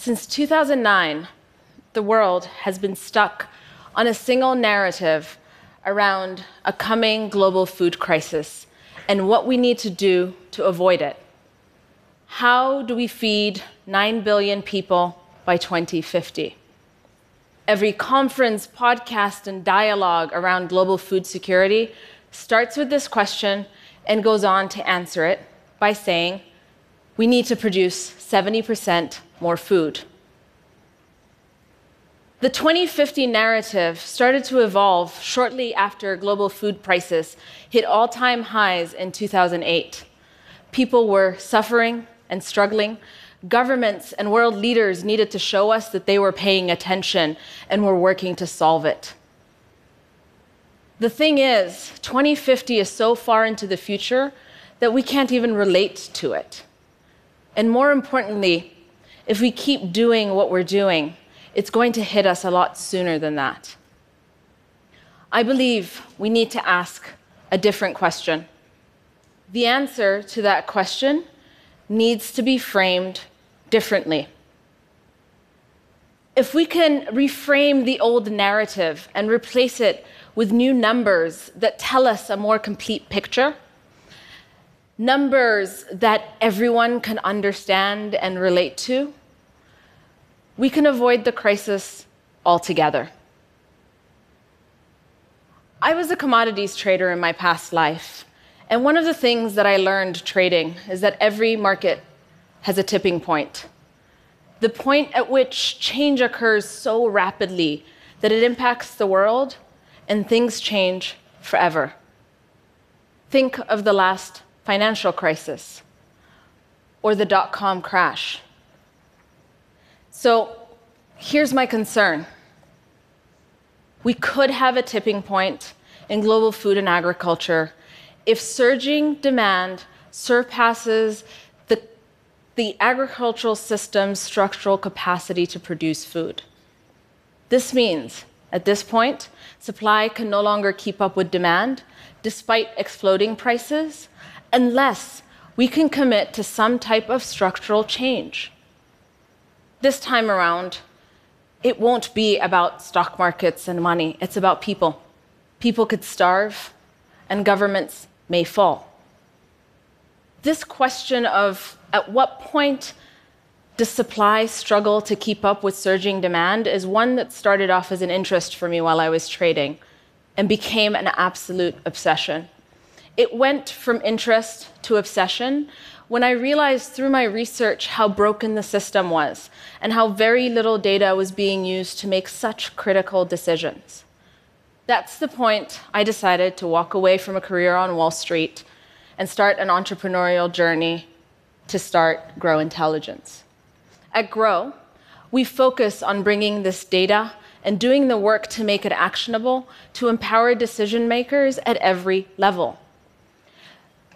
Since 2009, the world has been stuck on a single narrative around a coming global food crisis and what we need to do to avoid it. How do we feed 9 billion people by 2050? Every conference, podcast, and dialogue around global food security starts with this question and goes on to answer it by saying, we need to produce 70% more food. The 2050 narrative started to evolve shortly after global food prices hit all time highs in 2008. People were suffering and struggling. Governments and world leaders needed to show us that they were paying attention and were working to solve it. The thing is, 2050 is so far into the future that we can't even relate to it. And more importantly, if we keep doing what we're doing, it's going to hit us a lot sooner than that. I believe we need to ask a different question. The answer to that question needs to be framed differently. If we can reframe the old narrative and replace it with new numbers that tell us a more complete picture, numbers that everyone can understand and relate to, we can avoid the crisis altogether. I was a commodities trader in my past life, and one of the things that I learned trading is that every market has a tipping point. The point at which change occurs so rapidly that it impacts the world and things change forever. Think of the last financial crisis or the dot com crash. So here's my concern we could have a tipping point in global food and agriculture if surging demand surpasses the, the agricultural system's structural capacity to produce food. This means, at this point, supply can no longer keep up with demand despite exploding prices unless we can commit to some type of structural change. This time around, it won't be about stock markets and money, it's about people. People could starve, and governments may fall. This question of at what point does supply struggle to keep up with surging demand is one that started off as an interest for me while I was trading and became an absolute obsession. It went from interest to obsession when I realized through my research how broken the system was and how very little data was being used to make such critical decisions. That's the point I decided to walk away from a career on Wall Street and start an entrepreneurial journey to start Gro Intelligence. At Gro, we focus on bringing this data and doing the work to make it actionable to empower decision makers at every level.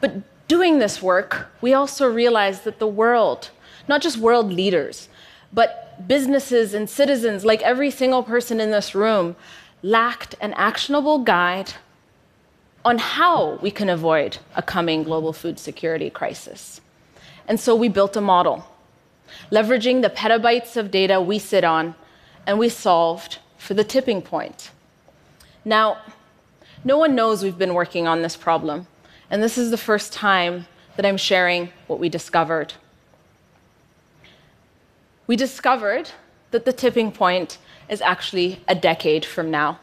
But doing this work, we also realize that the world, not just world leaders, but businesses and citizens, like every single person in this room, lacked an actionable guide on how we can avoid a coming global food security crisis. And so we built a model, leveraging the petabytes of data we sit on, and we solved for the tipping point. Now, no one knows we've been working on this problem and this is the first time that I'm sharing what we discovered. We discovered that the tipping point is actually a decade from now.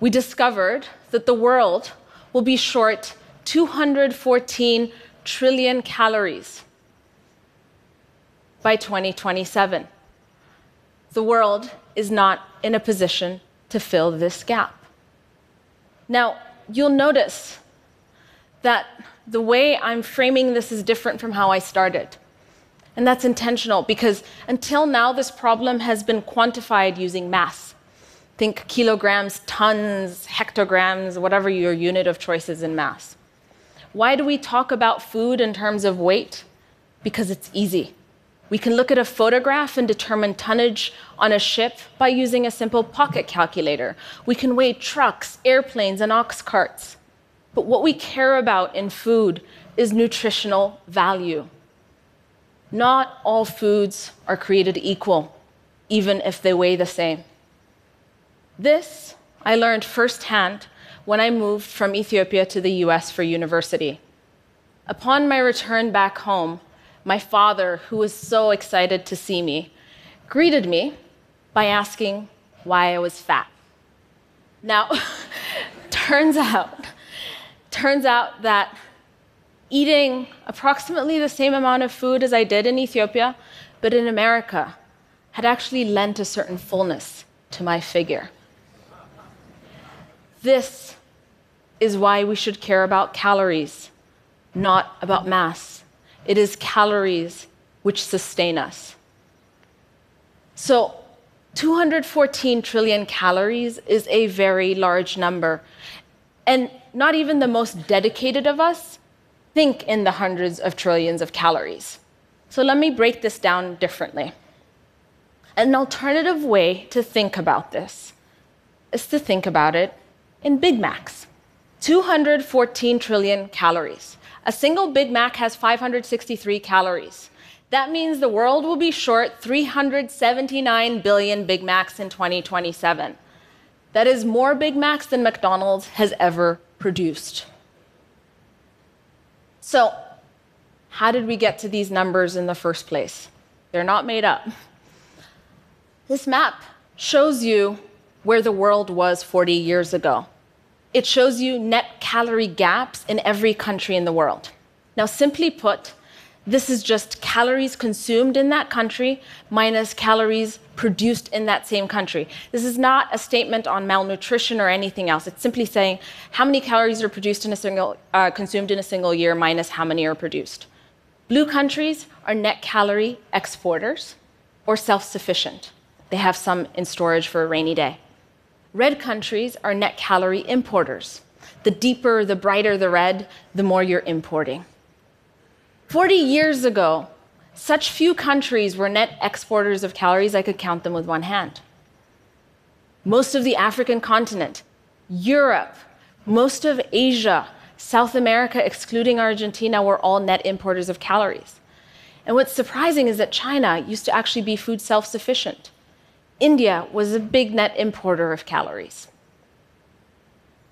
We discovered that the world will be short 214 trillion calories by 2027. The world is not in a position to fill this gap. Now, you'll notice that the way I'm framing this is different from how I started. And that's intentional because until now, this problem has been quantified using mass. Think kilograms, tons, hectograms, whatever your unit of choice is in mass. Why do we talk about food in terms of weight? Because it's easy. We can look at a photograph and determine tonnage on a ship by using a simple pocket calculator. We can weigh trucks, airplanes, and ox carts. But what we care about in food is nutritional value. Not all foods are created equal, even if they weigh the same. This I learned firsthand when I moved from Ethiopia to the US for university. Upon my return back home, my father, who was so excited to see me, greeted me by asking why I was fat. Now, turns out, turns out that eating approximately the same amount of food as I did in Ethiopia, but in America, had actually lent a certain fullness to my figure. This is why we should care about calories, not about mass. It is calories which sustain us. So, 214 trillion calories is a very large number. And not even the most dedicated of us think in the hundreds of trillions of calories. So let me break this down differently. An alternative way to think about this is to think about it in Big Macs 214 trillion calories. A single Big Mac has 563 calories. That means the world will be short 379 billion Big Macs in 2027. That is more Big Macs than McDonald's has ever produced. So, how did we get to these numbers in the first place? They're not made up. This map shows you where the world was 40 years ago it shows you net calorie gaps in every country in the world. Now, simply put, this is just calories consumed in that country minus calories produced in that same country. This is not a statement on malnutrition or anything else. It's simply saying how many calories are produced in a single, uh, consumed in a single year minus how many are produced. Blue countries are net calorie exporters or self sufficient. They have some in storage for a rainy day. Red countries are net calorie importers. The deeper, the brighter the red, the more you're importing. 40 years ago, such few countries were net exporters of calories, I could count them with one hand. Most of the African continent, Europe, most of Asia, South America, excluding Argentina, were all net importers of calories. And what's surprising is that China used to actually be food self sufficient. India was a big net importer of calories.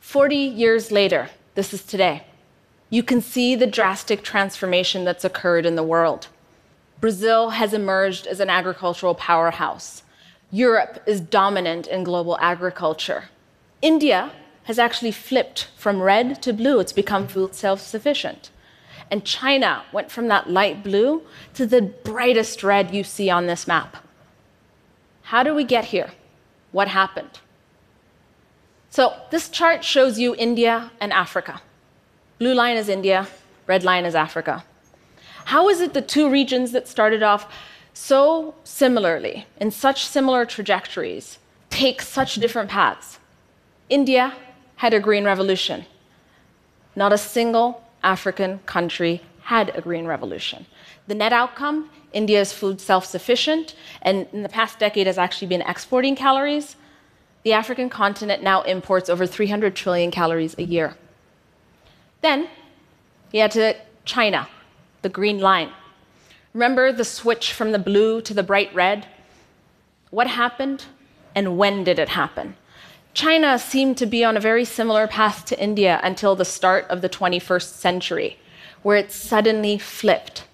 40 years later, this is today, you can see the drastic transformation that's occurred in the world. Brazil has emerged as an agricultural powerhouse. Europe is dominant in global agriculture. India has actually flipped from red to blue, it's become food self sufficient. And China went from that light blue to the brightest red you see on this map. How did we get here? What happened? So, this chart shows you India and Africa. Blue line is India, red line is Africa. How is it the two regions that started off so similarly, in such similar trajectories, take such different paths? India had a green revolution. Not a single African country had a green revolution. The net outcome India is food self sufficient, and in the past decade has actually been exporting calories. The African continent now imports over 300 trillion calories a year. Then you had to China, the green line. Remember the switch from the blue to the bright red? What happened and when did it happen? China seemed to be on a very similar path to India until the start of the 21st century, where it suddenly flipped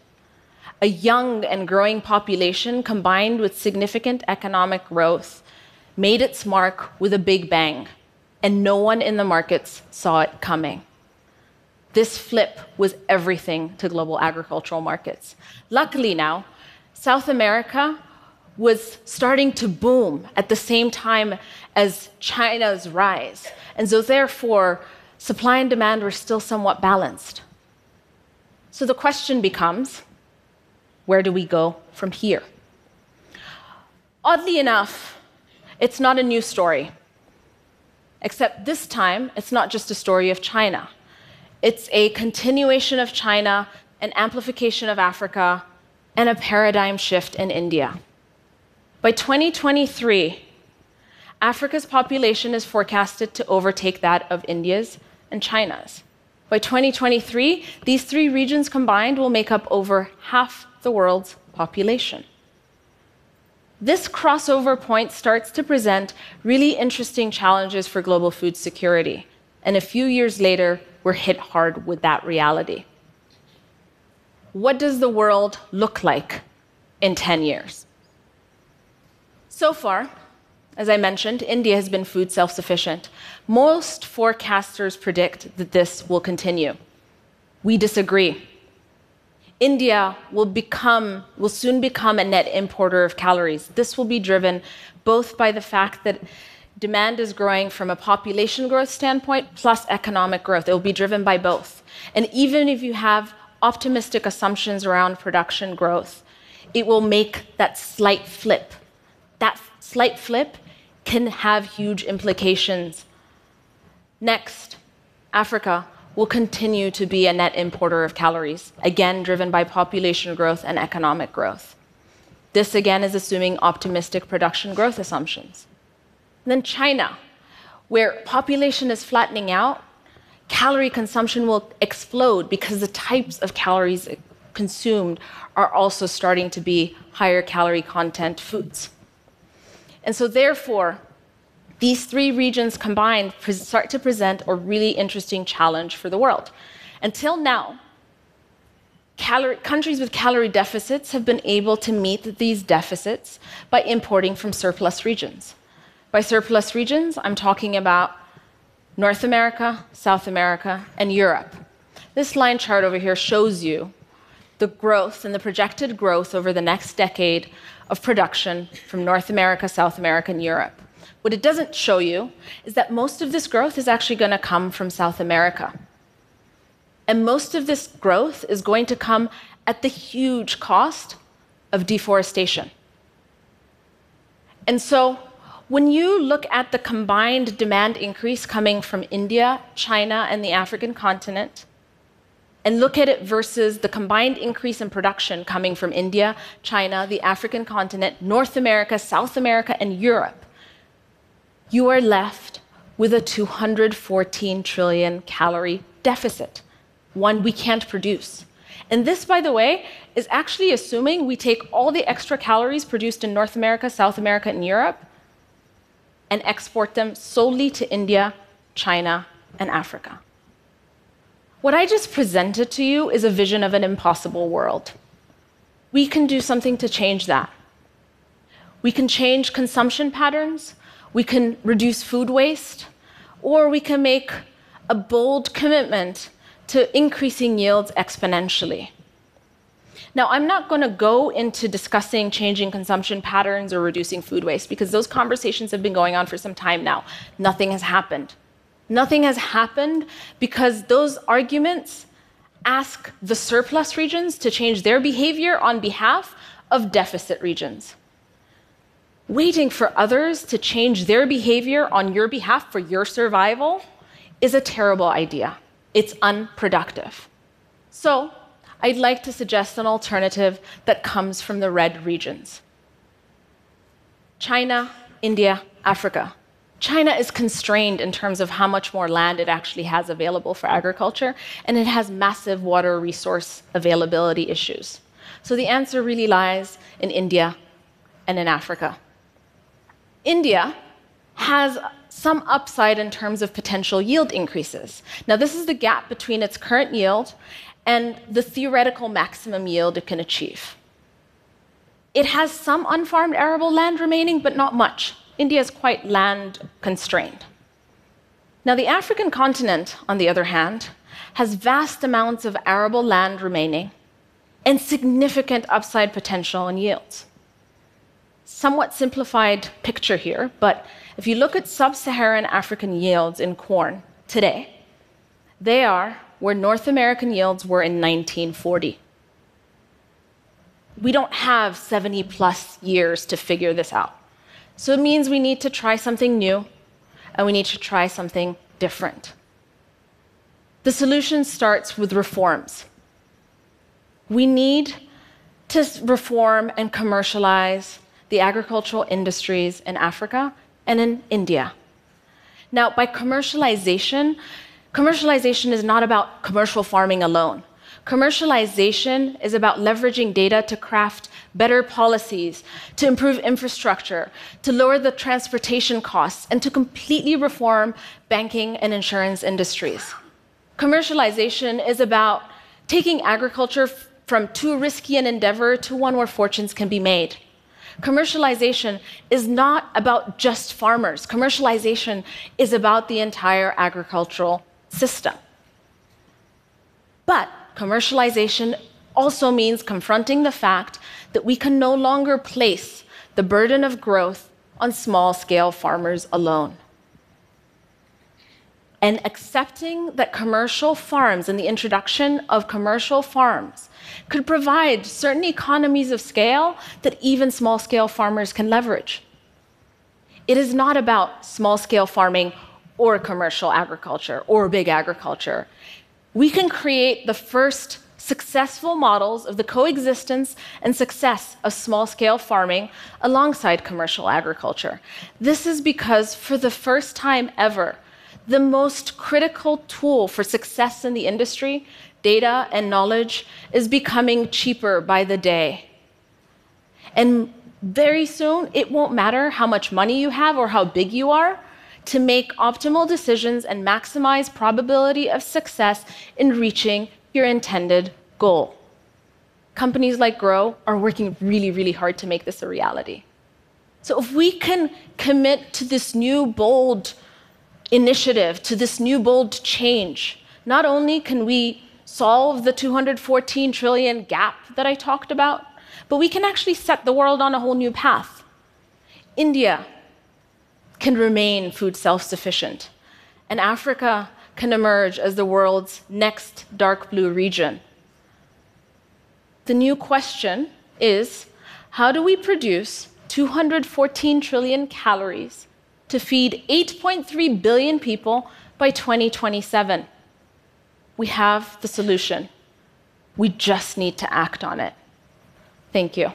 a young and growing population combined with significant economic growth made its mark with a big bang, and no one in the markets saw it coming. This flip was everything to global agricultural markets. Luckily, now, South America was starting to boom at the same time as China's rise. And so, therefore, supply and demand were still somewhat balanced. So the question becomes where do we go from here? Oddly enough, it's not a new story. Except this time, it's not just a story of China. It's a continuation of China, an amplification of Africa, and a paradigm shift in India. By 2023, Africa's population is forecasted to overtake that of India's and China's. By 2023, these three regions combined will make up over half the world's population. This crossover point starts to present really interesting challenges for global food security. And a few years later, we're hit hard with that reality. What does the world look like in 10 years? So far, as I mentioned, India has been food self sufficient. Most forecasters predict that this will continue. We disagree. India will become will soon become a net importer of calories. This will be driven both by the fact that demand is growing from a population growth standpoint plus economic growth. It will be driven by both. And even if you have optimistic assumptions around production growth, it will make that slight flip. That slight flip can have huge implications. Next, Africa will continue to be a net importer of calories, again, driven by population growth and economic growth. This, again, is assuming optimistic production growth assumptions. Then China, where population is flattening out, calorie consumption will explode because the types of calories consumed are also starting to be higher calorie content foods. And so, therefore, these three regions combined start to present a really interesting challenge for the world. Until now, calorie, countries with calorie deficits have been able to meet these deficits by importing from surplus regions. By surplus regions, I'm talking about North America, South America, and Europe. This line chart over here shows you the growth and the projected growth over the next decade of production from North America, South America, and Europe. What it doesn't show you is that most of this growth is actually going to come from South America. And most of this growth is going to come at the huge cost of deforestation. And so, when you look at the combined demand increase coming from India, China, and the African continent, and look at it versus the combined increase in production coming from India, China, the African continent, North America, South America, and Europe, you are left with a 214 trillion calorie deficit, one we can't produce. And this, by the way, is actually assuming we take all the extra calories produced in North America, South America, and Europe and export them solely to India, China, and Africa. What I just presented to you is a vision of an impossible world. We can do something to change that. We can change consumption patterns, we can reduce food waste, or we can make a bold commitment to increasing yields exponentially. Now, I'm not going to go into discussing changing consumption patterns or reducing food waste because those conversations have been going on for some time now. Nothing has happened. Nothing has happened because those arguments ask the surplus regions to change their behavior on behalf of deficit regions. Waiting for others to change their behavior on your behalf for your survival is a terrible idea. It's unproductive. So, I'd like to suggest an alternative that comes from the red regions China, India, Africa. China is constrained in terms of how much more land it actually has available for agriculture, and it has massive water resource availability issues. So the answer really lies in India and in Africa. India has some upside in terms of potential yield increases. Now, this is the gap between its current yield and the theoretical maximum yield it can achieve. It has some unfarmed arable land remaining, but not much. India is quite land constrained. Now, the African continent, on the other hand, has vast amounts of arable land remaining and significant upside potential in yields somewhat simplified picture here, but if you look at sub Saharan African yields in corn today, they are where North American yields were in 1940. We don't have 70 plus years to figure this out. So it means we need to try something new and we need to try something different. The solution starts with reforms. We need to reform and commercialize the agricultural industries in Africa and in India. Now, by commercialization, commercialization is not about commercial farming alone. Commercialization is about leveraging data to craft better policies, to improve infrastructure, to lower the transportation costs, and to completely reform banking and insurance industries. Commercialization is about taking agriculture from too risky an endeavor to one where fortunes can be made. Commercialization is not about just farmers. Commercialization is about the entire agricultural system. But commercialization also means confronting the fact that we can no longer place the burden of growth on small scale farmers alone. And accepting that commercial farms and the introduction of commercial farms could provide certain economies of scale that even small scale farmers can leverage. It is not about small scale farming or commercial agriculture or big agriculture. We can create the first successful models of the coexistence and success of small scale farming alongside commercial agriculture. This is because, for the first time ever, the most critical tool for success in the industry, data and knowledge, is becoming cheaper by the day. And very soon, it won't matter how much money you have or how big you are to make optimal decisions and maximize probability of success in reaching your intended goal. Companies like Gro are working really, really hard to make this a reality. So, if we can commit to this new, bold initiative, to this new, bold change, not only can we solve the 214 trillion gap that I talked about, but we can actually set the world on a whole new path. India can remain food self sufficient, and Africa can emerge as the world's next dark blue region. The new question is how do we produce 214 trillion calories to feed 8.3 billion people by 2027? We have the solution. We just need to act on it. Thank you.